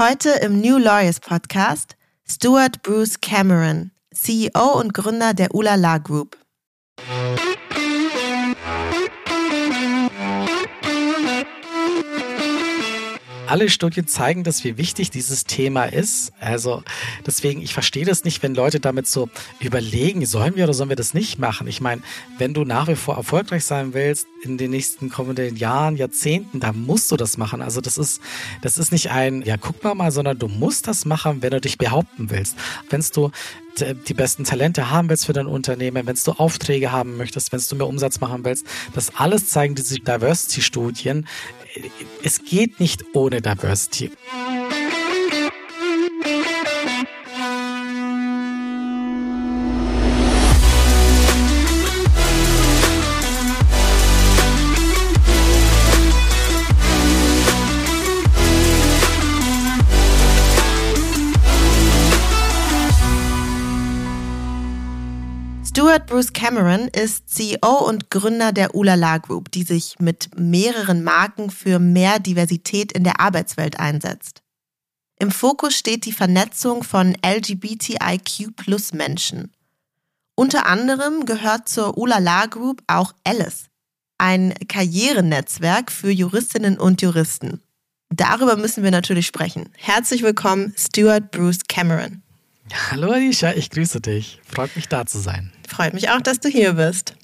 Heute im New Lawyers Podcast Stuart Bruce Cameron, CEO und Gründer der Ulala Group. Alle Studien zeigen, dass wie wichtig dieses Thema ist. Also deswegen, ich verstehe das nicht, wenn Leute damit so überlegen, sollen wir oder sollen wir das nicht machen. Ich meine, wenn du nach wie vor erfolgreich sein willst in den nächsten kommenden Jahren, Jahrzehnten, dann musst du das machen. Also das ist, das ist nicht ein, ja, guck mal mal, sondern du musst das machen, wenn du dich behaupten willst. Wenn du die besten Talente haben willst für dein Unternehmen, wenn du Aufträge haben möchtest, wenn du mehr Umsatz machen willst, das alles zeigen diese Diversity-Studien es geht nicht ohne Diversity. Stuart Bruce Cameron ist CEO und Gründer der Ulala Group, die sich mit mehreren Marken für mehr Diversität in der Arbeitswelt einsetzt. Im Fokus steht die Vernetzung von LGBTIQ Menschen. Unter anderem gehört zur Ulala Group auch Alice, ein Karrierenetzwerk für Juristinnen und Juristen. Darüber müssen wir natürlich sprechen. Herzlich willkommen, Stuart Bruce Cameron. Hallo Alicia, ich grüße dich. Freut mich da zu sein. Freut mich auch, dass du hier bist.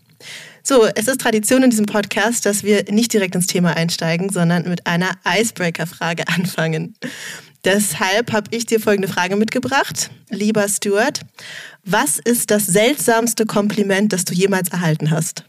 So, es ist Tradition in diesem Podcast, dass wir nicht direkt ins Thema einsteigen, sondern mit einer Icebreaker-Frage anfangen. Deshalb habe ich dir folgende Frage mitgebracht. Lieber Stuart, was ist das seltsamste Kompliment, das du jemals erhalten hast?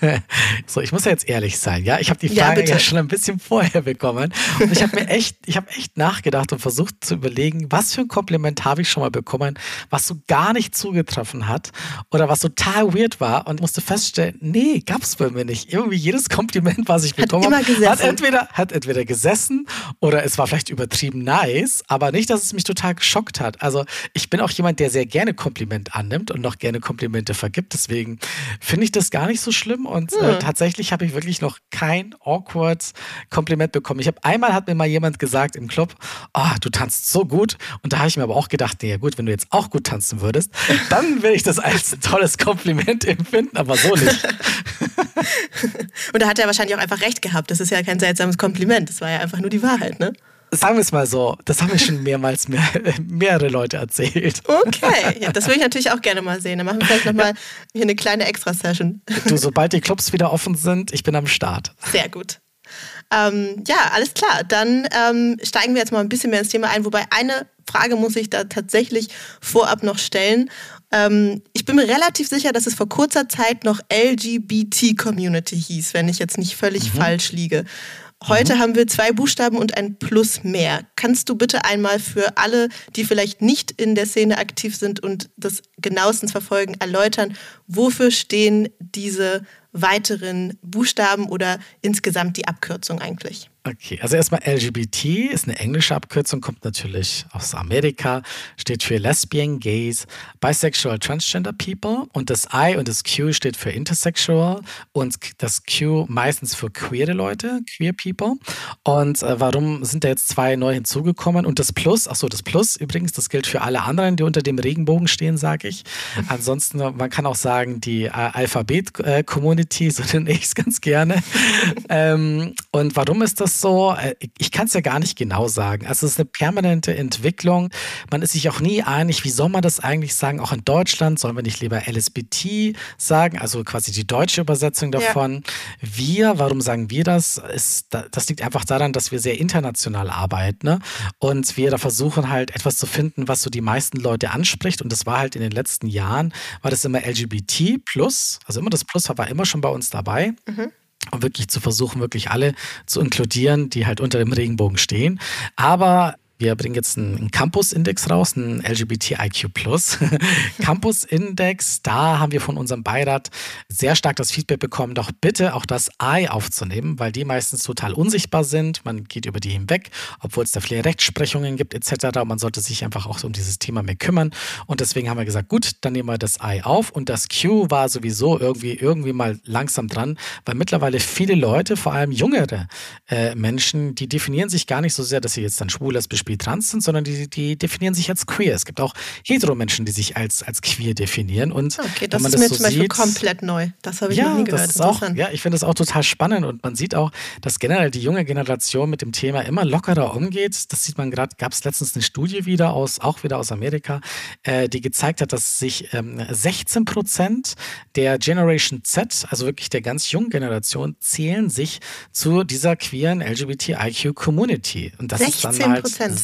so, ich muss ja jetzt ehrlich sein, ja. Ich habe die Frage ja, ja, schon ein bisschen vorher bekommen. Und ich habe mir echt, ich habe echt nachgedacht und versucht zu überlegen, was für ein Kompliment habe ich schon mal bekommen, was so gar nicht zugetroffen hat oder was total weird war und musste feststellen, nee, gab es bei mir nicht. Irgendwie jedes Kompliment, was ich bekommen habe, hat entweder, hat entweder gesessen oder es war vielleicht übertrieben nice, aber nicht, dass es mich total geschockt hat. Also ich bin auch jemand, der sehr gerne Kompliment annimmt und noch gerne Komplimente vergibt. Deswegen finde ich das gar nicht so so schlimm und hm. äh, tatsächlich habe ich wirklich noch kein awkward Kompliment bekommen. Ich habe einmal hat mir mal jemand gesagt im Club, oh, du tanzt so gut und da habe ich mir aber auch gedacht, nee, gut, wenn du jetzt auch gut tanzen würdest, dann würde ich das als ein tolles Kompliment empfinden, aber so nicht. und da hat er wahrscheinlich auch einfach recht gehabt. Das ist ja kein seltsames Kompliment, das war ja einfach nur die Wahrheit, ne? Sagen wir es mal so, das haben mir schon mehrmals mehr, mehrere Leute erzählt. Okay, ja, das würde ich natürlich auch gerne mal sehen. Dann machen wir vielleicht nochmal hier eine kleine Extra-Session. Du, sobald die Clubs wieder offen sind, ich bin am Start. Sehr gut. Ähm, ja, alles klar. Dann ähm, steigen wir jetzt mal ein bisschen mehr ins Thema ein. Wobei eine Frage muss ich da tatsächlich vorab noch stellen. Ähm, ich bin mir relativ sicher, dass es vor kurzer Zeit noch LGBT-Community hieß, wenn ich jetzt nicht völlig mhm. falsch liege. Heute mhm. haben wir zwei Buchstaben und ein Plus mehr. Kannst du bitte einmal für alle, die vielleicht nicht in der Szene aktiv sind und das genauestens verfolgen, erläutern, wofür stehen diese weiteren Buchstaben oder insgesamt die Abkürzung eigentlich? Okay, also erstmal LGBT ist eine englische Abkürzung, kommt natürlich aus Amerika, steht für Lesbian, Gays, Bisexual, Transgender People und das I und das Q steht für Intersexual und das Q meistens für queere Leute, Queer People. Und äh, warum sind da jetzt zwei neu hinzugekommen? Und das Plus, achso, das Plus übrigens, das gilt für alle anderen, die unter dem Regenbogen stehen, sage ich. Ansonsten, man kann auch sagen, die äh, Alphabet-Community, so nenne ich es ganz gerne. ähm, und warum ist das das so? Äh, ich kann es ja gar nicht genau sagen. Also es ist eine permanente Entwicklung. Man ist sich auch nie einig, wie soll man das eigentlich sagen? Auch in Deutschland sollen wir nicht lieber LSBT sagen, also quasi die deutsche Übersetzung davon. Ja. Wir, warum sagen wir das? Ist, das liegt einfach daran, dass wir sehr international arbeiten ne? und wir da versuchen halt etwas zu finden, was so die meisten Leute anspricht. Und das war halt in den letzten Jahren, war das immer LGBT plus, also immer das Plus war immer schon bei uns dabei. Mhm und wirklich zu versuchen, wirklich alle zu inkludieren, die halt unter dem Regenbogen stehen. Aber wir bringen jetzt einen Campus-Index raus, einen LGBTIQ Campus-Index. Da haben wir von unserem Beirat sehr stark das Feedback bekommen, doch bitte auch das I aufzunehmen, weil die meistens total unsichtbar sind. Man geht über die hinweg, obwohl es da viele Rechtsprechungen gibt etc. Man sollte sich einfach auch um dieses Thema mehr kümmern. Und deswegen haben wir gesagt, gut, dann nehmen wir das I auf. Und das Q war sowieso irgendwie, irgendwie mal langsam dran, weil mittlerweile viele Leute, vor allem jüngere äh, Menschen, die definieren sich gar nicht so sehr, dass sie jetzt dann schwul, lesbisch, bi, trans sind, sondern die, die definieren sich als queer. Es gibt auch hetero-Menschen, die sich als, als queer definieren. Und okay, das ist das mir so zum Beispiel sieht, komplett neu. Das habe ich ja, noch nie gehört. Das ist auch, ja, ich finde das auch total spannend und man sieht auch, dass generell die junge Generation mit dem Thema immer lockerer umgeht. Das sieht man gerade, gab es letztens eine Studie wieder aus, auch wieder aus Amerika, äh, die gezeigt hat, dass sich ähm, 16 Prozent der Generation Z, also wirklich der ganz jungen Generation, zählen sich zu dieser queeren LGBTIQ-Community. Und das 16 ist dann halt 16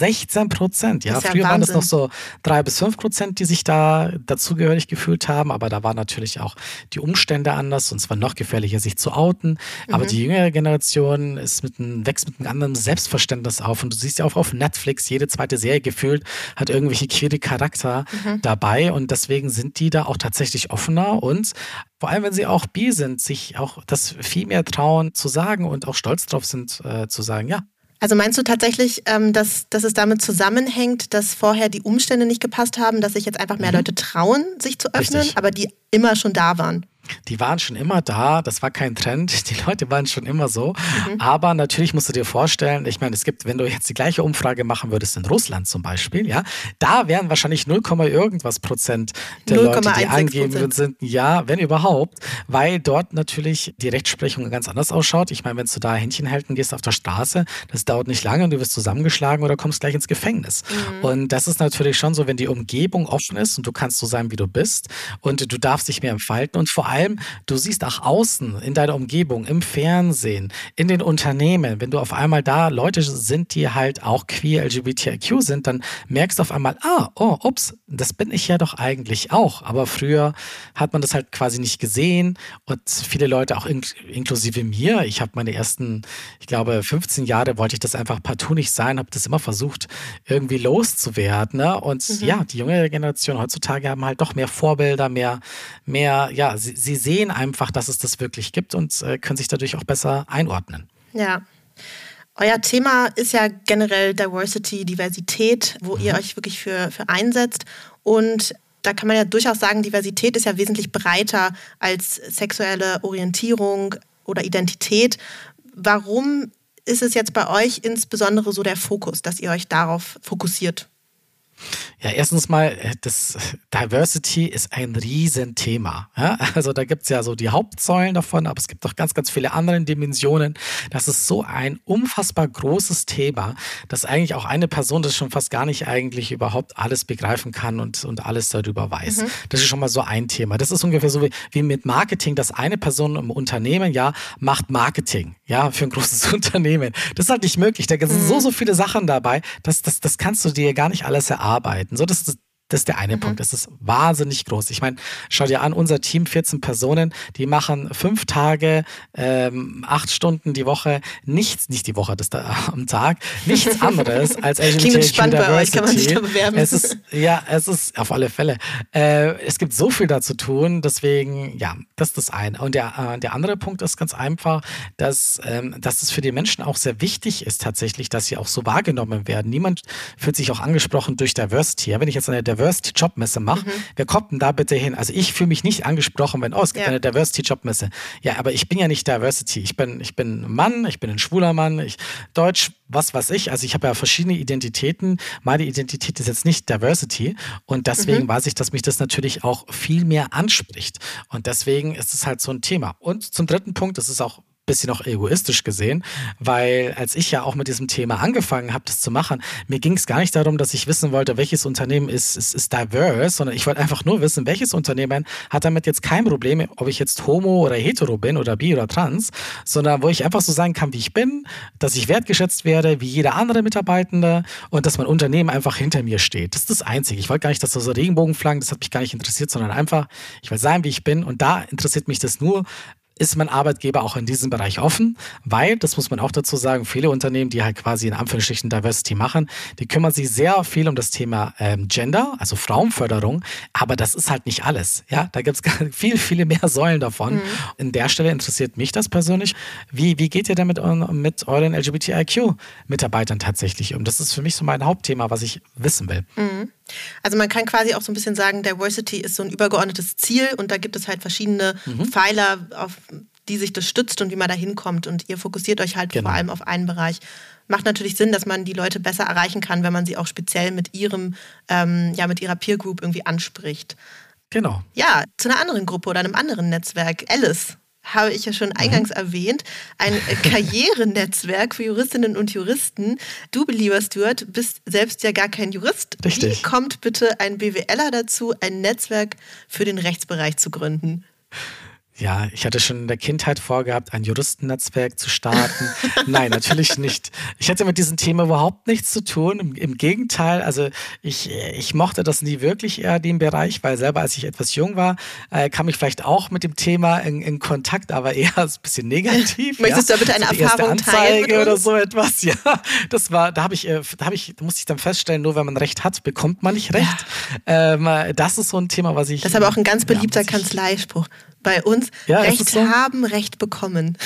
Prozent. Ja, ja früher Wahnsinn. waren es noch so drei bis fünf Prozent, die sich da dazugehörig gefühlt haben, aber da waren natürlich auch die Umstände anders und es war noch gefährlicher, sich zu outen. Mhm. Aber die jüngere Generation ist mit einem, wächst mit einem anderen Selbstverständnis auf und du siehst ja auch auf Netflix, jede zweite Serie gefühlt hat irgendwelche queere Charakter mhm. dabei und deswegen sind die da auch tatsächlich offener und vor allem wenn sie auch bi sind, sich auch das viel mehr trauen zu sagen und auch stolz drauf sind äh, zu sagen, ja, also meinst du tatsächlich, ähm, dass, dass es damit zusammenhängt, dass vorher die Umstände nicht gepasst haben, dass sich jetzt einfach mehr mhm. Leute trauen, sich zu öffnen, Richtig. aber die immer schon da waren? Die waren schon immer da, das war kein Trend, die Leute waren schon immer so. Mhm. Aber natürlich musst du dir vorstellen, ich meine, es gibt, wenn du jetzt die gleiche Umfrage machen würdest in Russland zum Beispiel, ja, da wären wahrscheinlich 0, irgendwas Prozent der Leute, die angeben sind, ja, wenn überhaupt, weil dort natürlich die Rechtsprechung ganz anders ausschaut. Ich meine, wenn du da Händchen und gehst auf der Straße, das dauert nicht lange und du wirst zusammengeschlagen oder kommst gleich ins Gefängnis. Mhm. Und das ist natürlich schon so, wenn die Umgebung offen ist und du kannst so sein, wie du bist und du darfst dich mehr entfalten und vor allem allem, du siehst auch außen in deiner Umgebung, im Fernsehen, in den Unternehmen, wenn du auf einmal da Leute sind, die halt auch queer LGBTIQ sind, dann merkst du auf einmal, ah, oh, ups, das bin ich ja doch eigentlich auch. Aber früher hat man das halt quasi nicht gesehen und viele Leute, auch in, inklusive mir, ich habe meine ersten, ich glaube, 15 Jahre wollte ich das einfach partout nicht sein, habe das immer versucht, irgendwie loszuwerden. Ne? Und mhm. ja, die junge Generation heutzutage haben halt doch mehr Vorbilder, mehr, mehr, ja, sie, sie sehen einfach, dass es das wirklich gibt und äh, können sich dadurch auch besser einordnen. Ja. Euer Thema ist ja generell Diversity, Diversität, wo mhm. ihr euch wirklich für, für einsetzt. Und da kann man ja durchaus sagen, Diversität ist ja wesentlich breiter als sexuelle Orientierung oder Identität. Warum ist es jetzt bei euch insbesondere so der Fokus, dass ihr euch darauf fokussiert? Ja, erstens mal, äh, das Diversity ist ein Riesenthema. Ja? Also da gibt es ja so die Hauptsäulen davon, aber es gibt auch ganz, ganz viele andere Dimensionen. Das ist so ein unfassbar großes Thema, dass eigentlich auch eine Person das schon fast gar nicht eigentlich überhaupt alles begreifen kann und, und alles darüber weiß. Mhm. Das ist schon mal so ein Thema. Das ist ungefähr so wie, wie mit Marketing, dass eine Person im Unternehmen ja macht Marketing, ja, für ein großes Unternehmen. Das ist halt nicht möglich. Da sind mhm. so, so viele Sachen dabei, dass das, das kannst du dir gar nicht alles erarbeiten arbeiten. So, das ist das ist der eine mhm. Punkt. Das ist wahnsinnig groß. Ich meine, schau dir an, unser Team, 14 Personen, die machen fünf Tage, ähm, acht Stunden die Woche, nichts, nicht die Woche, das da am Tag, nichts anderes als LGBTQ spannend Diversity. Bei euch, kann man sich da bewerben. Es ist, ja, es ist auf alle Fälle. Äh, es gibt so viel da zu tun, deswegen, ja, das ist das eine. Und der, äh, der andere Punkt ist ganz einfach, dass, ähm, dass es für die Menschen auch sehr wichtig ist tatsächlich, dass sie auch so wahrgenommen werden. Niemand fühlt sich auch angesprochen durch Diversity. Ja, wenn ich jetzt eine Diversity Jobmesse mache, mhm. wer kommt denn da bitte hin? Also ich fühle mich nicht angesprochen, wenn, oh, es gibt ja. eine Diversity Jobmesse. Ja, aber ich bin ja nicht Diversity. Ich bin, ich bin ein Mann, ich bin ein schwuler Mann, ich Deutsch, was weiß ich. Also ich habe ja verschiedene Identitäten. Meine Identität ist jetzt nicht Diversity und deswegen mhm. weiß ich, dass mich das natürlich auch viel mehr anspricht. Und deswegen ist es halt so ein Thema. Und zum dritten Punkt, das ist auch bisschen auch egoistisch gesehen, weil als ich ja auch mit diesem Thema angefangen habe, das zu machen, mir ging es gar nicht darum, dass ich wissen wollte, welches Unternehmen ist, ist, ist diverse, sondern ich wollte einfach nur wissen, welches Unternehmen hat damit jetzt kein Problem, ob ich jetzt homo oder hetero bin oder bi oder trans, sondern wo ich einfach so sein kann, wie ich bin, dass ich wertgeschätzt werde, wie jeder andere Mitarbeitende und dass mein Unternehmen einfach hinter mir steht. Das ist das Einzige. Ich wollte gar nicht, dass das so Regenbogenflaggen, das hat mich gar nicht interessiert, sondern einfach, ich will sein, wie ich bin und da interessiert mich das nur, ist mein Arbeitgeber auch in diesem Bereich offen, weil, das muss man auch dazu sagen, viele Unternehmen, die halt quasi in Anführungsstrichen Diversity machen, die kümmern sich sehr viel um das Thema ähm, Gender, also Frauenförderung, aber das ist halt nicht alles. Ja, da gibt es viel, viele mehr Säulen davon. Mhm. In der Stelle interessiert mich das persönlich. Wie, wie geht ihr damit mit euren LGBTIQ-Mitarbeitern tatsächlich um? Das ist für mich so mein Hauptthema, was ich wissen will. Mhm. Also man kann quasi auch so ein bisschen sagen, Diversity ist so ein übergeordnetes Ziel und da gibt es halt verschiedene mhm. Pfeiler, auf die sich das stützt und wie man da hinkommt. Und ihr fokussiert euch halt genau. vor allem auf einen Bereich. macht natürlich Sinn, dass man die Leute besser erreichen kann, wenn man sie auch speziell mit ihrem, ähm, ja, mit ihrer Peer Group irgendwie anspricht. Genau. Ja, zu einer anderen Gruppe oder einem anderen Netzwerk. Alice habe ich ja schon mhm. eingangs erwähnt, ein Karrierenetzwerk für Juristinnen und Juristen. Du, lieber Stuart, bist selbst ja gar kein Jurist. Richtig. Wie kommt bitte ein BWLer dazu, ein Netzwerk für den Rechtsbereich zu gründen? Ja, ich hatte schon in der Kindheit vorgehabt, ein Juristennetzwerk zu starten. Nein, natürlich nicht. Ich hatte mit diesem Thema überhaupt nichts zu tun. Im, Im, Gegenteil, also ich, ich mochte das nie wirklich eher den Bereich, weil selber als ich etwas jung war, äh, kam ich vielleicht auch mit dem Thema in, in Kontakt, aber eher ein bisschen negativ. Möchtest ja. du bitte eine also Erfahrung Anzeige teilen? oder so etwas? Ja, das war, da habe ich, äh, da habe ich, da musste ich dann feststellen, nur wenn man Recht hat, bekommt man nicht Recht. Ja. Ähm, das ist so ein Thema, was ich. Das ist aber auch ein ganz beliebter ja, Kanzleispruch bei uns ja, Recht so? haben, Recht bekommen.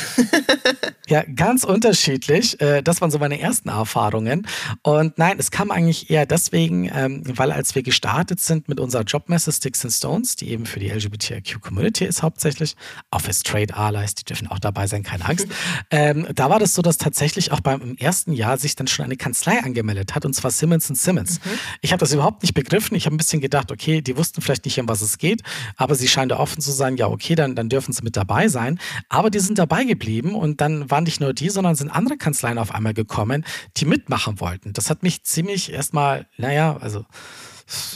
ja, ganz unterschiedlich. Äh, das waren so meine ersten Erfahrungen. Und nein, es kam eigentlich eher deswegen, ähm, weil als wir gestartet sind mit unserer Jobmesse Sticks and Stones, die eben für die LGBTIQ-Community ist hauptsächlich, Office Trade Allies, die dürfen auch dabei sein, keine Angst. ähm, da war das so, dass tatsächlich auch beim ersten Jahr sich dann schon eine Kanzlei angemeldet hat, und zwar Simmons Simmons. Mhm. Ich habe das überhaupt nicht begriffen. Ich habe ein bisschen gedacht, okay, die wussten vielleicht nicht, um was es geht, aber sie scheinen da offen zu sein, ja, okay, okay, dann, dann dürfen sie mit dabei sein. Aber die sind dabei geblieben und dann waren nicht nur die, sondern sind andere Kanzleien auf einmal gekommen, die mitmachen wollten. Das hat mich ziemlich erstmal, naja, also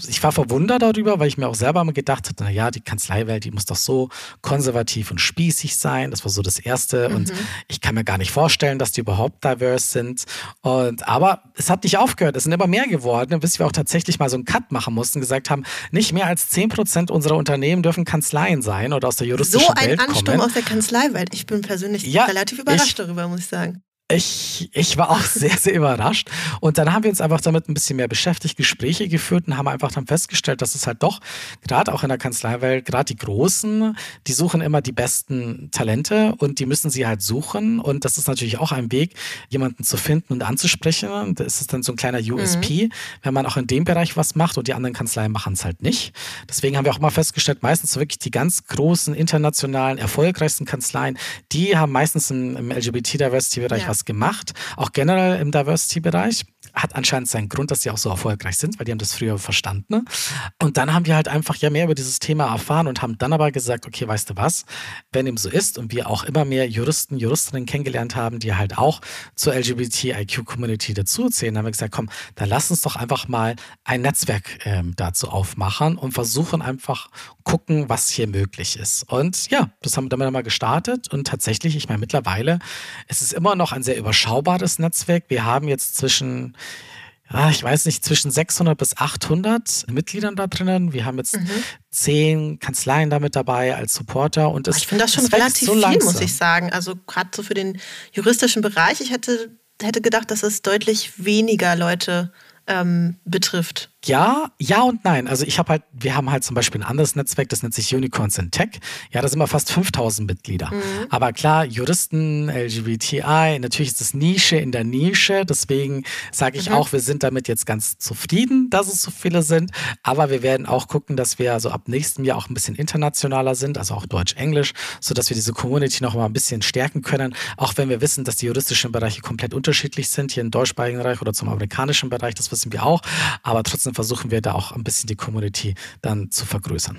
ich war verwundert darüber, weil ich mir auch selber mal gedacht hatte, naja, die Kanzleiwelt, die muss doch so konservativ und spießig sein. Das war so das Erste. Mhm. Und ich kann mir gar nicht vorstellen, dass die überhaupt diverse sind. Und, aber es hat nicht aufgehört. Es sind immer mehr geworden, bis wir auch tatsächlich mal so einen Cut machen mussten, gesagt haben, nicht mehr als 10 Prozent unserer Unternehmen dürfen Kanzleien sein oder aus der juristischen Welt kommen. So ein Ansturm aus der Kanzleiwelt. Ich bin persönlich ja, relativ überrascht ich, darüber, muss ich sagen. Ich, ich war auch sehr, sehr überrascht. Und dann haben wir uns einfach damit ein bisschen mehr beschäftigt, Gespräche geführt und haben einfach dann festgestellt, dass es halt doch, gerade auch in der Kanzleiwelt, gerade die Großen, die suchen immer die besten Talente und die müssen sie halt suchen. Und das ist natürlich auch ein Weg, jemanden zu finden und anzusprechen. Das ist dann so ein kleiner USP, mhm. wenn man auch in dem Bereich was macht und die anderen Kanzleien machen es halt nicht. Deswegen haben wir auch mal festgestellt, meistens wirklich die ganz großen, internationalen, erfolgreichsten Kanzleien, die haben meistens im, im LGBT-Diversity-Bereich ja was gemacht, auch generell im Diversity-Bereich. Hat anscheinend seinen Grund, dass sie auch so erfolgreich sind, weil die haben das früher verstanden. Ne? Und dann haben wir halt einfach ja mehr über dieses Thema erfahren und haben dann aber gesagt, okay, weißt du was, wenn dem so ist und wir auch immer mehr Juristen, Juristinnen kennengelernt haben, die halt auch zur LGBTIQ-Community dazuzählen, haben wir gesagt, komm, dann lass uns doch einfach mal ein Netzwerk ähm, dazu aufmachen und versuchen einfach gucken, was hier möglich ist. Und ja, das haben wir dann mal gestartet und tatsächlich, ich meine, mittlerweile, es ist immer noch ein sehr überschaubares Netzwerk. Wir haben jetzt zwischen ja, ich weiß nicht, zwischen 600 bis 800 Mitgliedern da drinnen. Wir haben jetzt mhm. zehn Kanzleien damit dabei als Supporter. Und es, ich finde das schon relativ so viel, muss ich sagen. Also gerade so für den juristischen Bereich. Ich hätte, hätte gedacht, dass es deutlich weniger Leute ähm, betrifft. Ja, ja und nein. Also ich habe halt, wir haben halt zum Beispiel ein anderes Netzwerk, das nennt sich Unicorns in Tech. Ja, da sind wir fast 5000 Mitglieder. Mhm. Aber klar, Juristen, LGBTI, natürlich ist es Nische in der Nische. Deswegen sage ich mhm. auch, wir sind damit jetzt ganz zufrieden, dass es so viele sind. Aber wir werden auch gucken, dass wir also ab nächstem Jahr auch ein bisschen internationaler sind, also auch Deutsch-Englisch, sodass wir diese Community noch mal ein bisschen stärken können. Auch wenn wir wissen, dass die juristischen Bereiche komplett unterschiedlich sind, hier im deutschsprachigen Bereich oder zum amerikanischen Bereich, das wissen wir auch. Aber trotzdem versuchen wir da auch ein bisschen die Community dann zu vergrößern.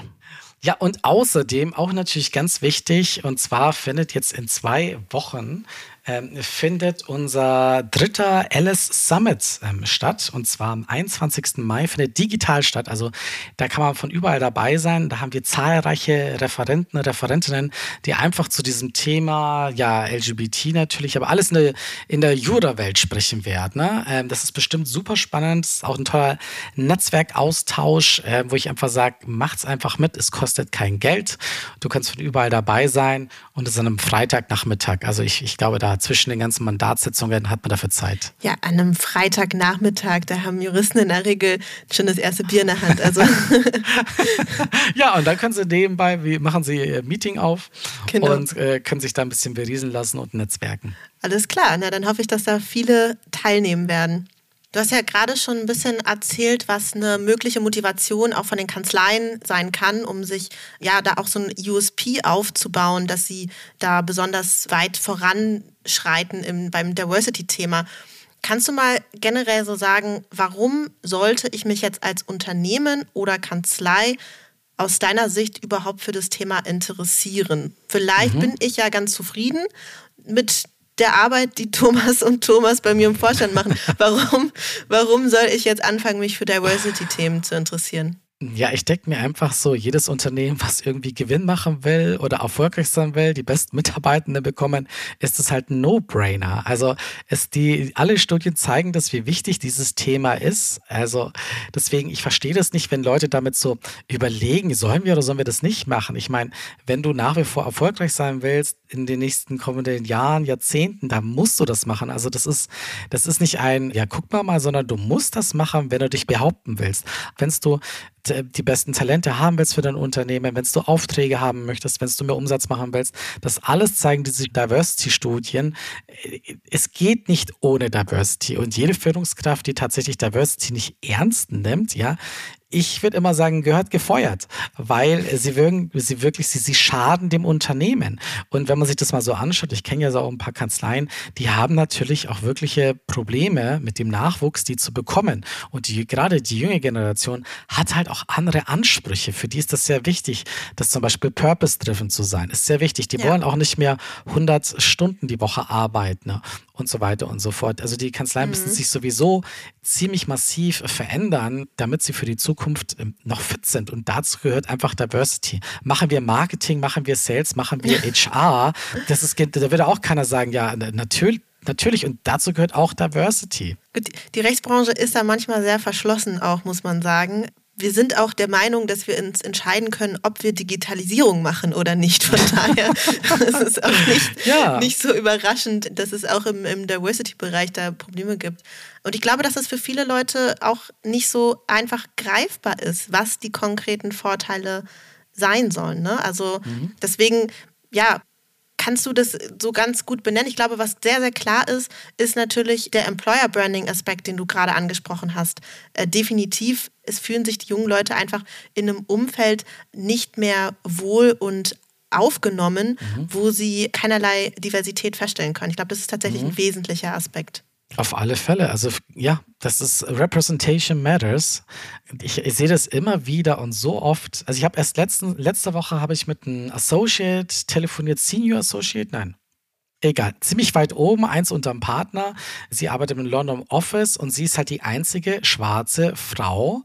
Ja, und außerdem auch natürlich ganz wichtig, und zwar findet jetzt in zwei Wochen ähm, findet unser dritter Alice Summit ähm, statt. Und zwar am 21. Mai findet digital statt. Also da kann man von überall dabei sein. Da haben wir zahlreiche Referenten, Referentinnen, die einfach zu diesem Thema, ja, LGBT natürlich, aber alles in der, in der Jura-Welt sprechen werden. Ne? Ähm, das ist bestimmt super spannend. Ist auch ein toller Netzwerkaustausch, äh, wo ich einfach sage, macht's einfach mit. Es kostet kein Geld. Du kannst von überall dabei sein und es ist an einem Freitagnachmittag. Also ich, ich glaube, da zwischen den ganzen Mandatssitzungen hat man dafür Zeit? Ja, an einem Freitagnachmittag, da haben Juristen in der Regel schon das erste Bier in der Hand. Also. ja, und dann können sie nebenbei, wie machen sie ihr Meeting auf genau. und äh, können sich da ein bisschen beriesen lassen und netzwerken. Alles klar, na dann hoffe ich, dass da viele teilnehmen werden. Du hast ja gerade schon ein bisschen erzählt, was eine mögliche Motivation auch von den Kanzleien sein kann, um sich ja da auch so ein USP aufzubauen, dass sie da besonders weit voranschreiten im, beim Diversity-Thema. Kannst du mal generell so sagen, warum sollte ich mich jetzt als Unternehmen oder Kanzlei aus deiner Sicht überhaupt für das Thema interessieren? Vielleicht mhm. bin ich ja ganz zufrieden mit der Arbeit, die Thomas und Thomas bei mir im Vorstand machen. Warum, warum soll ich jetzt anfangen, mich für Diversity-Themen zu interessieren? Ja, ich denke mir einfach so, jedes Unternehmen, was irgendwie Gewinn machen will oder erfolgreich sein will, die besten Mitarbeitenden bekommen, ist es halt ein No-Brainer. Also es die, alle Studien zeigen das, wie wichtig dieses Thema ist. Also deswegen, ich verstehe das nicht, wenn Leute damit so überlegen, sollen wir oder sollen wir das nicht machen? Ich meine, wenn du nach wie vor erfolgreich sein willst in den nächsten kommenden Jahren, Jahrzehnten, dann musst du das machen. Also das ist, das ist nicht ein, ja, guck mal mal, sondern du musst das machen, wenn du dich behaupten willst. Wenn du die besten Talente haben willst für dein Unternehmen, wenn du Aufträge haben möchtest, wenn du mehr Umsatz machen willst, das alles zeigen diese Diversity-Studien. Es geht nicht ohne Diversity und jede Führungskraft, die tatsächlich Diversity nicht ernst nimmt, ja, ich würde immer sagen, gehört gefeuert, weil sie, wirken, sie wirklich, sie, sie schaden dem Unternehmen. Und wenn man sich das mal so anschaut, ich kenne ja so auch ein paar Kanzleien, die haben natürlich auch wirkliche Probleme mit dem Nachwuchs, die zu bekommen. Und die, gerade die junge Generation hat halt auch andere Ansprüche. Für die ist das sehr wichtig, dass zum Beispiel purpose-driven zu sein, ist sehr wichtig. Die ja. wollen auch nicht mehr 100 Stunden die Woche arbeiten ne? Und so weiter und so fort. Also die Kanzleien mhm. müssen sich sowieso ziemlich massiv verändern, damit sie für die Zukunft ähm, noch fit sind. Und dazu gehört einfach Diversity. Machen wir Marketing, machen wir Sales, machen wir HR. Das ist, da würde auch keiner sagen, ja, natürlich. Natürlich, und dazu gehört auch Diversity. Die Rechtsbranche ist da manchmal sehr verschlossen, auch muss man sagen wir sind auch der Meinung, dass wir uns entscheiden können, ob wir Digitalisierung machen oder nicht. Von daher ist es auch nicht, ja. nicht so überraschend, dass es auch im, im Diversity-Bereich da Probleme gibt. Und ich glaube, dass es für viele Leute auch nicht so einfach greifbar ist, was die konkreten Vorteile sein sollen. Ne? Also mhm. deswegen, ja, Kannst du das so ganz gut benennen? Ich glaube, was sehr, sehr klar ist, ist natürlich der Employer Branding Aspekt, den du gerade angesprochen hast. Äh, definitiv, es fühlen sich die jungen Leute einfach in einem Umfeld nicht mehr wohl und aufgenommen, mhm. wo sie keinerlei Diversität feststellen können. Ich glaube, das ist tatsächlich mhm. ein wesentlicher Aspekt. Auf alle Fälle. Also ja, das ist Representation Matters. Ich, ich sehe das immer wieder und so oft. Also ich habe erst letzten, letzte Woche habe ich mit einem Associate telefoniert, Senior Associate, nein, egal, ziemlich weit oben, eins unterm Partner. Sie arbeitet im London Office und sie ist halt die einzige schwarze Frau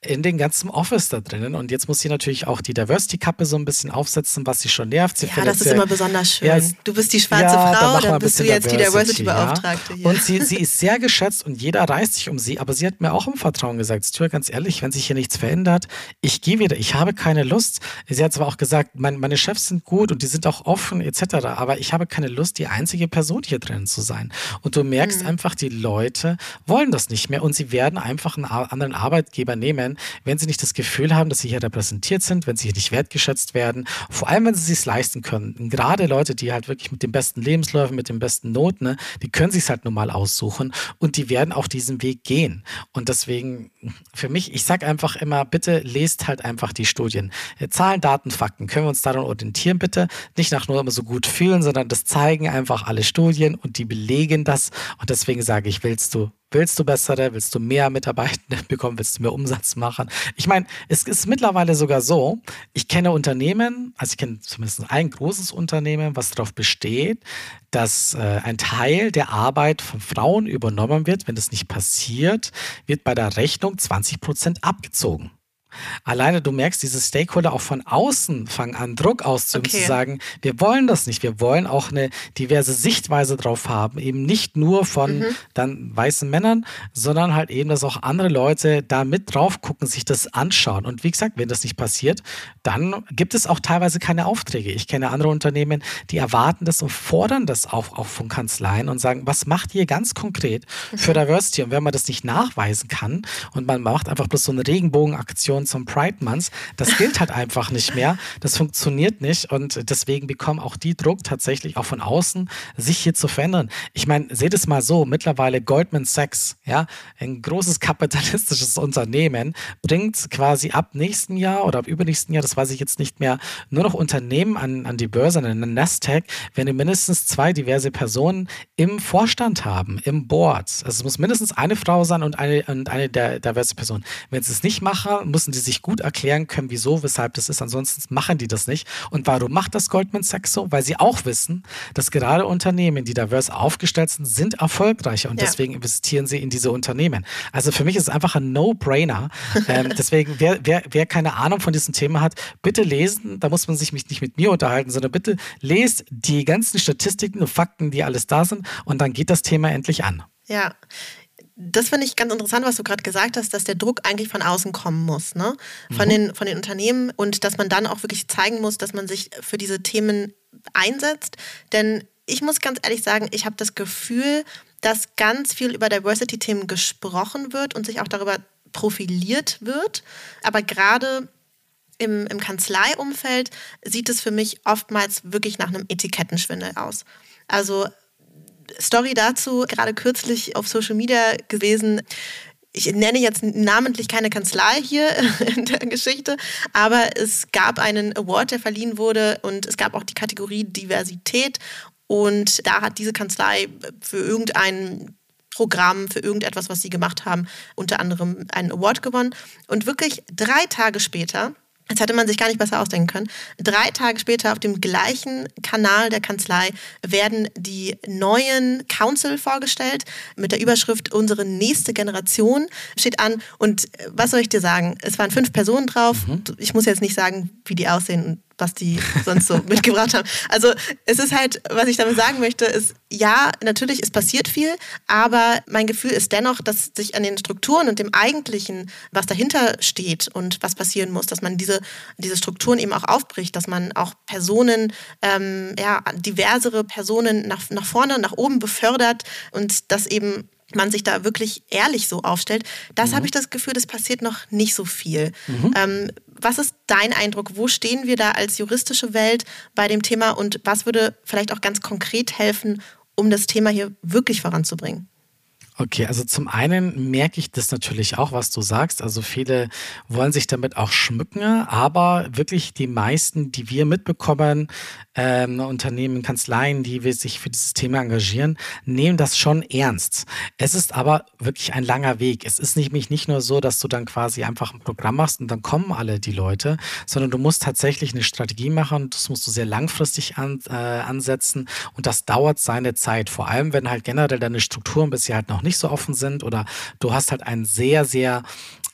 in den ganzen Office da drinnen. Und jetzt muss sie natürlich auch die Diversity-Kappe so ein bisschen aufsetzen, was sie schon nervt. Sie ja, das ist immer besonders schön. Ja, du bist die schwarze ja, Frau, dann, dann bist du jetzt Diversity, die Diversity-Beauftragte. Ja. Und sie, sie ist sehr geschätzt und jeder reißt sich um sie. Aber sie hat mir auch im Vertrauen gesagt, Stuart, ganz ehrlich, wenn sich hier nichts verändert, ich gehe wieder. Ich habe keine Lust. Sie hat zwar auch gesagt, mein, meine Chefs sind gut und die sind auch offen etc., aber ich habe keine Lust, die die einzige Person hier drin zu sein. Und du merkst mhm. einfach, die Leute wollen das nicht mehr und sie werden einfach einen anderen Arbeitgeber nehmen, wenn sie nicht das Gefühl haben, dass sie hier repräsentiert sind, wenn sie hier nicht wertgeschätzt werden, vor allem wenn sie es sich leisten können. Und gerade Leute, die halt wirklich mit den besten Lebensläufen, mit den besten Noten, ne, die können sich halt nun mal aussuchen und die werden auch diesen Weg gehen. Und deswegen für mich, ich sage einfach immer, bitte lest halt einfach die Studien. Äh, Zahlen, Daten, Fakten. Können wir uns daran orientieren, bitte? Nicht nach nur immer so gut fühlen, sondern das zeigen einfach alle Studien und die belegen das. Und deswegen sage ich, willst du Willst du bessere, willst du mehr Mitarbeitende bekommen, willst du mehr Umsatz machen? Ich meine, es ist mittlerweile sogar so, ich kenne Unternehmen, also ich kenne zumindest ein großes Unternehmen, was darauf besteht, dass äh, ein Teil der Arbeit von Frauen übernommen wird. Wenn das nicht passiert, wird bei der Rechnung 20 Prozent abgezogen. Alleine du merkst, diese Stakeholder auch von außen fangen an, Druck auszuüben, okay. zu sagen, wir wollen das nicht, wir wollen auch eine diverse Sichtweise drauf haben, eben nicht nur von mhm. dann weißen Männern, sondern halt eben, dass auch andere Leute da mit drauf gucken, sich das anschauen. Und wie gesagt, wenn das nicht passiert, dann gibt es auch teilweise keine Aufträge. Ich kenne andere Unternehmen, die erwarten das und fordern das auch, auch von Kanzleien und sagen, was macht ihr ganz konkret für mhm. Diversity? Und wenn man das nicht nachweisen kann und man macht einfach bloß so eine Regenbogenaktion, und zum Pride Month. Das gilt halt einfach nicht mehr. Das funktioniert nicht und deswegen bekommen auch die Druck tatsächlich auch von außen, sich hier zu verändern. Ich meine, seht es mal so, mittlerweile Goldman Sachs, ja, ein großes kapitalistisches Unternehmen, bringt quasi ab nächsten Jahr oder ab übernächsten Jahr, das weiß ich jetzt nicht mehr, nur noch Unternehmen an, an die Börse, an den Nasdaq, wenn die mindestens zwei diverse Personen im Vorstand haben, im Board. Also es muss mindestens eine Frau sein und eine, und eine der diverse Person. Wenn sie es nicht machen, müssen sie sich gut erklären können, wieso, weshalb das ist. Ansonsten machen die das nicht. Und warum macht das Goldman Sachs so? Weil sie auch wissen, dass gerade Unternehmen, die divers aufgestellt sind, sind erfolgreicher und ja. deswegen investieren sie in diese Unternehmen. Also für mich ist es einfach ein No-Brainer. ähm, deswegen, wer, wer, wer keine Ahnung von diesem Thema hat, bitte lesen. Da muss man sich nicht mit mir unterhalten, sondern bitte lest die ganzen Statistiken und Fakten, die alles da sind und dann geht das Thema endlich an. Ja, das finde ich ganz interessant, was du gerade gesagt hast, dass der Druck eigentlich von außen kommen muss, ne? Von, mhm. den, von den Unternehmen und dass man dann auch wirklich zeigen muss, dass man sich für diese Themen einsetzt. Denn ich muss ganz ehrlich sagen, ich habe das Gefühl, dass ganz viel über Diversity-Themen gesprochen wird und sich auch darüber profiliert wird. Aber gerade im, im Kanzleiumfeld sieht es für mich oftmals wirklich nach einem Etikettenschwindel aus. Also Story dazu, gerade kürzlich auf Social Media gewesen. Ich nenne jetzt namentlich keine Kanzlei hier in der Geschichte, aber es gab einen Award, der verliehen wurde und es gab auch die Kategorie Diversität und da hat diese Kanzlei für irgendein Programm, für irgendetwas, was sie gemacht haben, unter anderem einen Award gewonnen. Und wirklich drei Tage später das hätte man sich gar nicht besser ausdenken können. Drei Tage später auf dem gleichen Kanal der Kanzlei werden die neuen Council vorgestellt mit der Überschrift Unsere nächste Generation steht an. Und äh, was soll ich dir sagen? Es waren fünf Personen drauf. Mhm. Ich muss jetzt nicht sagen, wie die aussehen was die sonst so mitgebracht haben. Also es ist halt, was ich damit sagen möchte, ist, ja, natürlich, es passiert viel, aber mein Gefühl ist dennoch, dass sich an den Strukturen und dem Eigentlichen, was dahinter steht und was passieren muss, dass man diese, diese Strukturen eben auch aufbricht, dass man auch Personen, ähm, ja, diversere Personen nach, nach vorne, nach oben befördert und das eben man sich da wirklich ehrlich so aufstellt, das mhm. habe ich das Gefühl, das passiert noch nicht so viel. Mhm. Ähm, was ist dein Eindruck? Wo stehen wir da als juristische Welt bei dem Thema und was würde vielleicht auch ganz konkret helfen, um das Thema hier wirklich voranzubringen? Okay, also zum einen merke ich das natürlich auch, was du sagst. Also viele wollen sich damit auch schmücken, aber wirklich die meisten, die wir mitbekommen, ähm, Unternehmen, Kanzleien, die sich für dieses Thema engagieren, nehmen das schon ernst. Es ist aber wirklich ein langer Weg. Es ist nämlich nicht nur so, dass du dann quasi einfach ein Programm machst und dann kommen alle die Leute, sondern du musst tatsächlich eine Strategie machen. Das musst du sehr langfristig an, äh, ansetzen und das dauert seine Zeit. Vor allem, wenn halt generell deine Strukturen bisher halt noch nicht so offen sind oder du hast halt ein sehr, sehr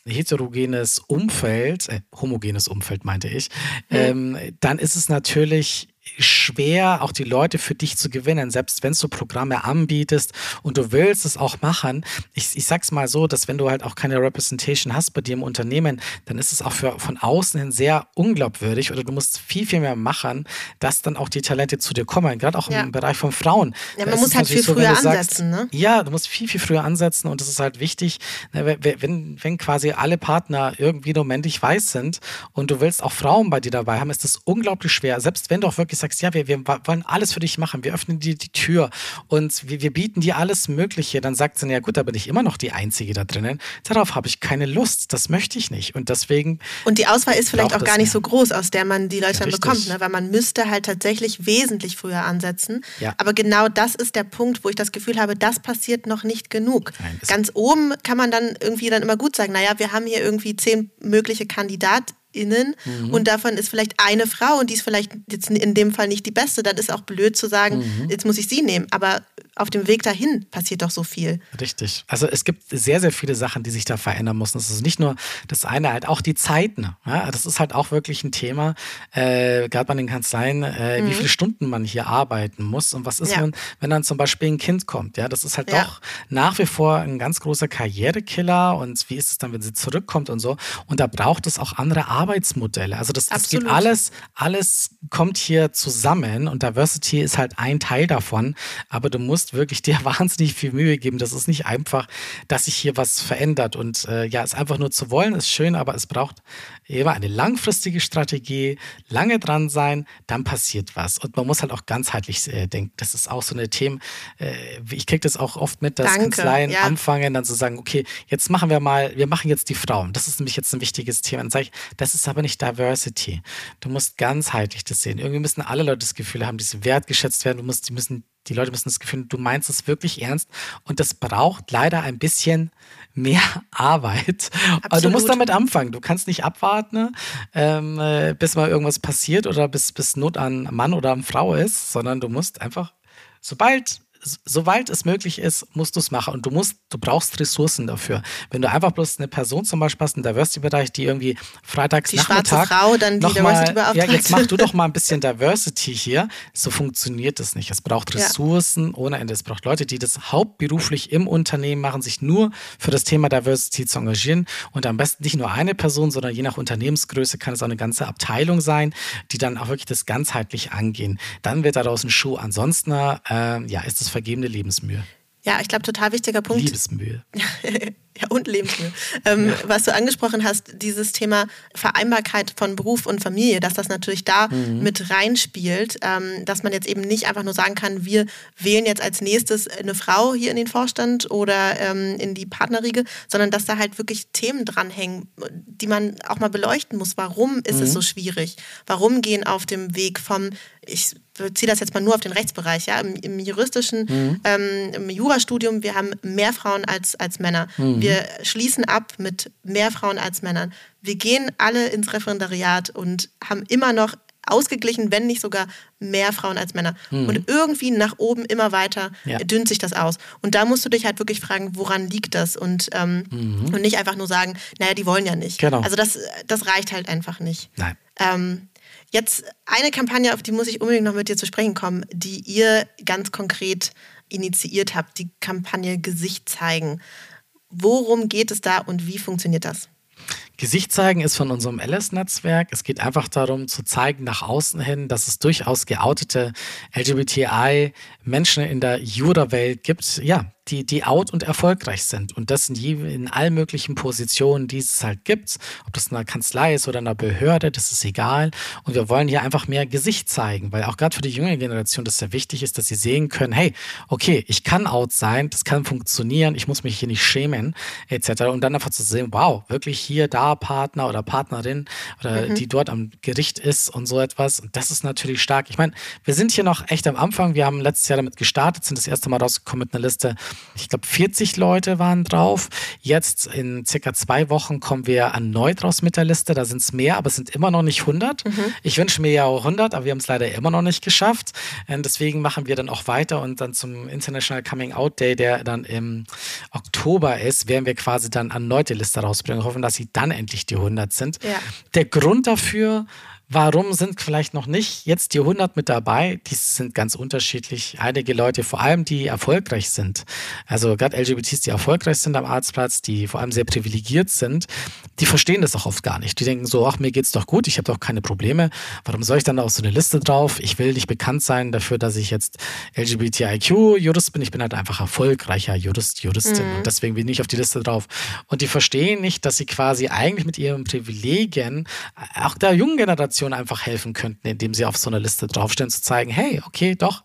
heterogenes Umfeld, äh, homogenes Umfeld meinte ich, mhm. ähm, dann ist es natürlich schwer, auch die Leute für dich zu gewinnen, selbst wenn du Programme anbietest und du willst es auch machen. Ich, ich sag's mal so, dass wenn du halt auch keine Representation hast bei dir im Unternehmen, dann ist es auch für, von außen hin sehr unglaubwürdig oder du musst viel, viel mehr machen, dass dann auch die Talente zu dir kommen, gerade auch ja. im Bereich von Frauen. Ja, man muss halt viel so, früher ansetzen, sagst, ne? Ja, du musst viel, viel früher ansetzen und das ist halt wichtig, ne, wenn, wenn quasi alle Partner irgendwie nur männlich weiß sind und du willst auch Frauen bei dir dabei haben, ist das unglaublich schwer, selbst wenn du auch wirklich sagst, ja, wir, wir wollen alles für dich machen, wir öffnen dir die Tür und wir, wir bieten dir alles Mögliche, dann sagt sie, ja gut, da bin ich immer noch die Einzige da drinnen. Darauf habe ich keine Lust, das möchte ich nicht. Und deswegen. Und die Auswahl ist vielleicht auch gar nicht mehr. so groß, aus der man die Leute ja, dann bekommt, ne? weil man müsste halt tatsächlich wesentlich früher ansetzen. Ja. Aber genau das ist der Punkt, wo ich das Gefühl habe, das passiert noch nicht genug. Nein, Ganz oben kann man dann irgendwie dann immer gut sagen, naja, wir haben hier irgendwie zehn mögliche Kandidaten innen mhm. und davon ist vielleicht eine Frau und die ist vielleicht jetzt in dem Fall nicht die beste, dann ist auch blöd zu sagen, mhm. jetzt muss ich sie nehmen. Aber auf dem Weg dahin passiert doch so viel. Richtig. Also es gibt sehr, sehr viele Sachen, die sich da verändern müssen. Es ist nicht nur das eine, halt auch die Zeiten. Ja? Das ist halt auch wirklich ein Thema, äh, gerade bei den Kanzleien, äh, mhm. wie viele Stunden man hier arbeiten muss und was ist, ja. wenn, wenn dann zum Beispiel ein Kind kommt. Ja, das ist halt ja. doch nach wie vor ein ganz großer Karrierekiller und wie ist es dann, wenn sie zurückkommt und so. Und da braucht es auch andere. Arbeitsmodelle. Also das, das geht alles, alles kommt hier zusammen und Diversity ist halt ein Teil davon. Aber du musst musst wirklich dir wahnsinnig viel Mühe geben. Das ist nicht einfach, dass sich hier was verändert. Und äh, ja, es einfach nur zu wollen, ist schön, aber es braucht immer eine langfristige Strategie, lange dran sein, dann passiert was. Und man muss halt auch ganzheitlich äh, denken. Das ist auch so eine Themen. Äh, ich kriege das auch oft mit, dass Danke, Kanzleien ja. anfangen, dann zu sagen, okay, jetzt machen wir mal, wir machen jetzt die Frauen. Das ist nämlich jetzt ein wichtiges Thema. Dann sage ich, das ist aber nicht Diversity. Du musst ganzheitlich das sehen. Irgendwie müssen alle Leute das Gefühl haben, dass sie wertgeschätzt werden. Du musst, die müssen die Leute müssen das Gefühl, du meinst es wirklich ernst und das braucht leider ein bisschen mehr Arbeit. Absolut. Aber du musst damit anfangen. Du kannst nicht abwarten, ähm, äh, bis mal irgendwas passiert oder bis, bis Not an Mann oder an Frau ist, sondern du musst einfach, sobald soweit es möglich ist, musst du es machen. Und du musst, du brauchst Ressourcen dafür. Wenn du einfach bloß eine Person zum Beispiel hast, im Diversity-Bereich, die irgendwie freitags die Nachmittag Frau, dann die noch mal, ja, jetzt mach du doch mal ein bisschen Diversity hier. So funktioniert das nicht. Es braucht Ressourcen ja. ohne Ende. Es braucht Leute, die das hauptberuflich im Unternehmen machen, sich nur für das Thema Diversity zu engagieren. Und am besten nicht nur eine Person, sondern je nach Unternehmensgröße kann es auch eine ganze Abteilung sein, die dann auch wirklich das ganzheitlich angehen. Dann wird daraus ein Schuh. Ansonsten, äh, ja, ist es vergebene Lebensmühe. Ja, ich glaube, total wichtiger Punkt. Liebesmühe. ja, und Lebensmühe. Ähm, ja. Was du angesprochen hast, dieses Thema Vereinbarkeit von Beruf und Familie, dass das natürlich da mhm. mit reinspielt, ähm, dass man jetzt eben nicht einfach nur sagen kann, wir wählen jetzt als nächstes eine Frau hier in den Vorstand oder ähm, in die Partnerriege, sondern dass da halt wirklich Themen dranhängen, die man auch mal beleuchten muss. Warum ist mhm. es so schwierig? Warum gehen auf dem Weg vom, ich beziehe das jetzt mal nur auf den Rechtsbereich, ja, im, im juristischen, mhm. ähm, im Jurastudium, wir haben mehr Frauen als, als Männer. Mhm. Wir schließen ab mit mehr Frauen als Männern. Wir gehen alle ins Referendariat und haben immer noch ausgeglichen, wenn nicht sogar mehr Frauen als Männer. Mhm. Und irgendwie nach oben immer weiter ja. dünnt sich das aus. Und da musst du dich halt wirklich fragen, woran liegt das? Und, ähm, mhm. und nicht einfach nur sagen, naja, die wollen ja nicht. Genau. Also das, das reicht halt einfach nicht. Nein. Ähm, Jetzt eine Kampagne, auf die muss ich unbedingt noch mit dir zu sprechen kommen, die ihr ganz konkret initiiert habt, die Kampagne Gesicht zeigen. Worum geht es da und wie funktioniert das? Gesicht zeigen ist von unserem LS-Netzwerk. Es geht einfach darum, zu zeigen nach außen hin, dass es durchaus geoutete LGBTI-Menschen in der Jura-Welt gibt, ja, die, die out und erfolgreich sind. Und das sind je in allen möglichen Positionen, die es halt gibt. Ob das in einer Kanzlei ist oder in einer Behörde, das ist egal. Und wir wollen hier einfach mehr Gesicht zeigen, weil auch gerade für die junge Generation das sehr wichtig ist, dass sie sehen können, hey, okay, ich kann out sein, das kann funktionieren, ich muss mich hier nicht schämen, etc. Und dann einfach zu sehen, wow, wirklich hier, da Partner oder Partnerin oder mhm. die dort am Gericht ist und so etwas. Und das ist natürlich stark. Ich meine, wir sind hier noch echt am Anfang. Wir haben letztes Jahr damit gestartet, sind das erste Mal rausgekommen mit einer Liste ich glaube, 40 Leute waren drauf. Jetzt in circa zwei Wochen kommen wir erneut raus mit der Liste. Da sind es mehr, aber es sind immer noch nicht 100. Mhm. Ich wünsche mir ja auch 100, aber wir haben es leider immer noch nicht geschafft. Und deswegen machen wir dann auch weiter und dann zum International Coming Out Day, der dann im Oktober ist, werden wir quasi dann erneut die Liste rausbringen. Hoffen, dass sie dann endlich die 100 sind. Ja. Der Grund dafür Warum sind vielleicht noch nicht jetzt die 100 mit dabei? Die sind ganz unterschiedlich. Einige Leute, vor allem die erfolgreich sind, also gerade LGBTs, die erfolgreich sind am Arztplatz, die vor allem sehr privilegiert sind, die verstehen das auch oft gar nicht. Die denken so, ach, mir geht's doch gut, ich habe doch keine Probleme. Warum soll ich dann auf so eine Liste drauf? Ich will nicht bekannt sein dafür, dass ich jetzt LGBTIQ-Jurist bin. Ich bin halt einfach erfolgreicher Jurist, Juristin. Mhm. Und deswegen bin ich auf die Liste drauf. Und die verstehen nicht, dass sie quasi eigentlich mit ihren Privilegien auch der jungen Generation Generation einfach helfen könnten, indem sie auf so einer Liste draufstehen, zu zeigen, hey, okay, doch,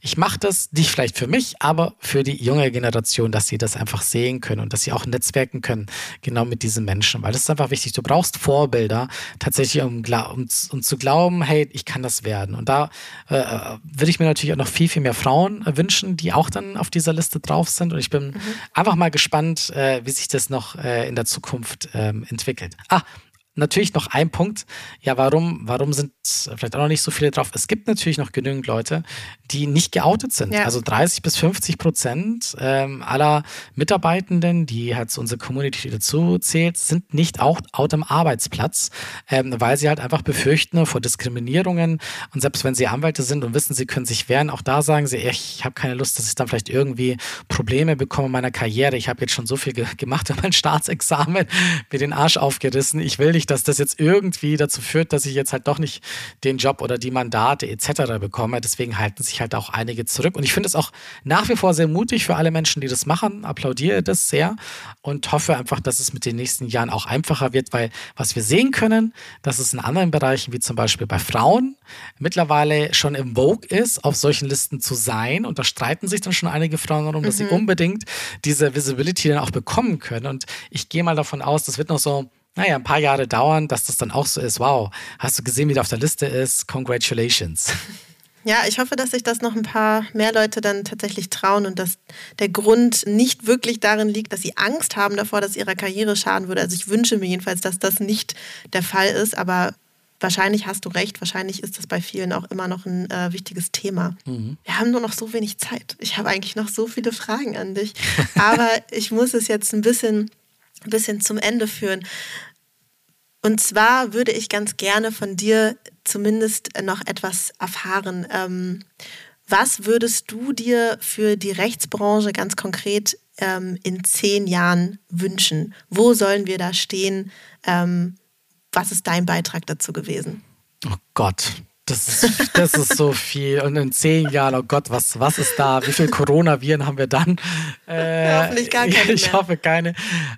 ich mache das nicht vielleicht für mich, aber für die junge Generation, dass sie das einfach sehen können und dass sie auch netzwerken können, genau mit diesen Menschen. Weil das ist einfach wichtig. Du brauchst Vorbilder tatsächlich, um, um, um zu glauben, hey, ich kann das werden. Und da äh, würde ich mir natürlich auch noch viel, viel mehr Frauen wünschen, die auch dann auf dieser Liste drauf sind. Und ich bin mhm. einfach mal gespannt, äh, wie sich das noch äh, in der Zukunft ähm, entwickelt. Ah, natürlich noch ein Punkt. Ja, warum, warum sind vielleicht auch noch nicht so viele drauf? Es gibt natürlich noch genügend Leute, die nicht geoutet sind. Ja. Also 30 bis 50 Prozent ähm, aller Mitarbeitenden, die halt zu unserer Community dazu zählt, sind nicht auch out am Arbeitsplatz, ähm, weil sie halt einfach befürchten vor Diskriminierungen. Und selbst wenn sie Anwälte sind und wissen, sie können sich wehren, auch da sagen sie, ich habe keine Lust, dass ich dann vielleicht irgendwie Probleme bekomme in meiner Karriere. Ich habe jetzt schon so viel ge gemacht in mein Staatsexamen, mir den Arsch aufgerissen. Ich will nicht nicht, dass das jetzt irgendwie dazu führt, dass ich jetzt halt doch nicht den Job oder die Mandate etc. bekomme. Deswegen halten sich halt auch einige zurück. Und ich finde es auch nach wie vor sehr mutig für alle Menschen, die das machen. Applaudiere das sehr und hoffe einfach, dass es mit den nächsten Jahren auch einfacher wird, weil was wir sehen können, dass es in anderen Bereichen, wie zum Beispiel bei Frauen, mittlerweile schon im Vogue ist, auf solchen Listen zu sein. Und da streiten sich dann schon einige Frauen darum, mhm. dass sie mhm. unbedingt diese Visibility dann auch bekommen können. Und ich gehe mal davon aus, das wird noch so naja, ein paar Jahre dauern, dass das dann auch so ist. Wow, hast du gesehen, wie der auf der Liste ist? Congratulations. Ja, ich hoffe, dass sich das noch ein paar mehr Leute dann tatsächlich trauen und dass der Grund nicht wirklich darin liegt, dass sie Angst haben davor, dass ihrer Karriere schaden würde. Also ich wünsche mir jedenfalls, dass das nicht der Fall ist, aber wahrscheinlich hast du recht, wahrscheinlich ist das bei vielen auch immer noch ein äh, wichtiges Thema. Mhm. Wir haben nur noch so wenig Zeit. Ich habe eigentlich noch so viele Fragen an dich, aber ich muss es jetzt ein bisschen, ein bisschen zum Ende führen. Und zwar würde ich ganz gerne von dir zumindest noch etwas erfahren. Ähm, was würdest du dir für die Rechtsbranche ganz konkret ähm, in zehn Jahren wünschen? Wo sollen wir da stehen? Ähm, was ist dein Beitrag dazu gewesen? Oh Gott, das ist, das ist so viel. Und in zehn Jahren, oh Gott, was, was ist da? Wie viele Coronaviren haben wir dann? Äh, Hoffentlich gar keine. Ich mehr. hoffe keine.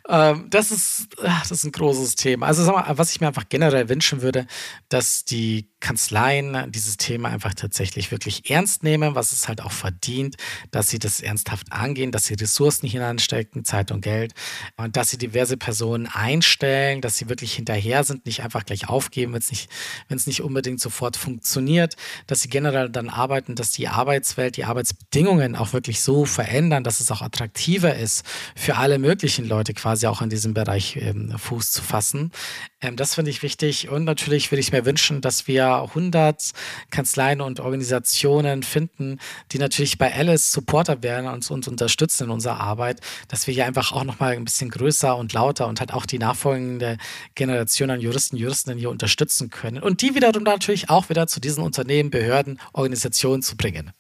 Ähm, das, ist, das ist ein großes Thema. Also, sag mal, was ich mir einfach generell wünschen würde, dass die Kanzleien dieses Thema einfach tatsächlich wirklich ernst nehmen, was es halt auch verdient, dass sie das ernsthaft angehen, dass sie Ressourcen hineinstecken, Zeit und Geld und dass sie diverse Personen einstellen, dass sie wirklich hinterher sind, nicht einfach gleich aufgeben, wenn es nicht, wenn es nicht unbedingt sofort funktioniert, dass sie generell dann arbeiten, dass die Arbeitswelt, die Arbeitsbedingungen auch wirklich so verändern, dass es auch attraktiver ist für alle möglichen Leute quasi auch in diesem Bereich ähm, Fuß zu fassen. Ähm, das finde ich wichtig und natürlich würde ich mir wünschen, dass wir 100 Kanzleien und Organisationen finden, die natürlich bei Alice Supporter werden und uns unterstützen in unserer Arbeit, dass wir hier einfach auch nochmal ein bisschen größer und lauter und halt auch die nachfolgende Generation an Juristen, Juristinnen hier unterstützen können und die wiederum natürlich auch wieder zu diesen Unternehmen, Behörden, Organisationen zu bringen.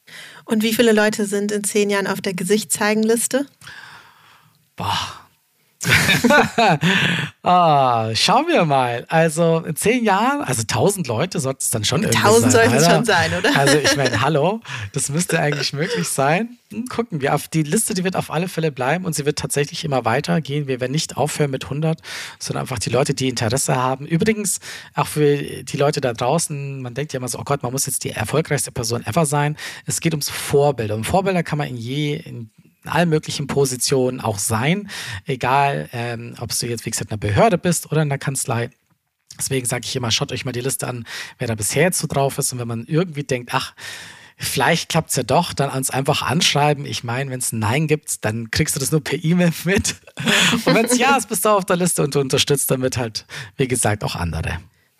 Und wie viele Leute sind in zehn Jahren auf der Gesichtszeigenliste? Boah, ah, schauen wir mal. Also in zehn Jahren, also tausend Leute sollte es dann schon irgendwie tausend sein. Tausend sollten es schon sein, oder? Also ich meine, hallo, das müsste eigentlich möglich sein. Hm, gucken wir. Auf die Liste, die wird auf alle Fälle bleiben und sie wird tatsächlich immer weitergehen. Wir werden nicht aufhören mit 100, sondern einfach die Leute, die Interesse haben. Übrigens auch für die Leute da draußen, man denkt ja immer so, oh Gott, man muss jetzt die erfolgreichste Person ever sein. Es geht ums Vorbild. Und Vorbilder kann man in je, in in allen möglichen Positionen auch sein, egal ähm, ob du jetzt, wie gesagt, in einer Behörde bist oder in der Kanzlei. Deswegen sage ich immer, schaut euch mal die Liste an, wer da bisher jetzt so drauf ist. Und wenn man irgendwie denkt, ach, vielleicht klappt es ja doch, dann uns einfach anschreiben. Ich meine, wenn es ein Nein gibt, dann kriegst du das nur per E-Mail mit. Und wenn es ja ist, bist du auf der Liste und du unterstützt damit halt, wie gesagt, auch andere.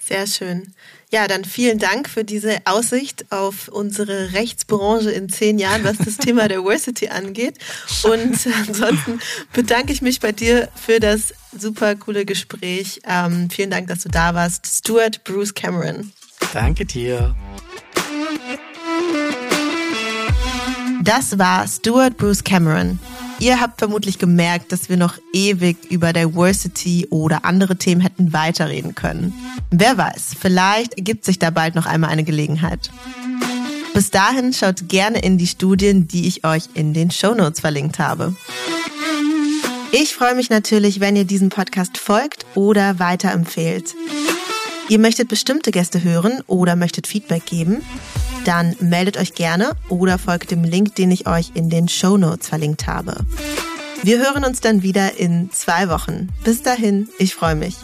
Sehr schön. Ja, dann vielen Dank für diese Aussicht auf unsere Rechtsbranche in zehn Jahren, was das Thema Diversity angeht. Und ansonsten bedanke ich mich bei dir für das super coole Gespräch. Ähm, vielen Dank, dass du da warst. Stuart Bruce Cameron. Danke dir. Das war Stuart Bruce Cameron. Ihr habt vermutlich gemerkt, dass wir noch ewig über Diversity oder andere Themen hätten weiterreden können. Wer weiß, vielleicht ergibt sich da bald noch einmal eine Gelegenheit. Bis dahin schaut gerne in die Studien, die ich euch in den Show Notes verlinkt habe. Ich freue mich natürlich, wenn ihr diesem Podcast folgt oder weiterempfehlt. Ihr möchtet bestimmte Gäste hören oder möchtet Feedback geben? Dann meldet euch gerne oder folgt dem Link, den ich euch in den Show Notes verlinkt habe. Wir hören uns dann wieder in zwei Wochen. Bis dahin, ich freue mich.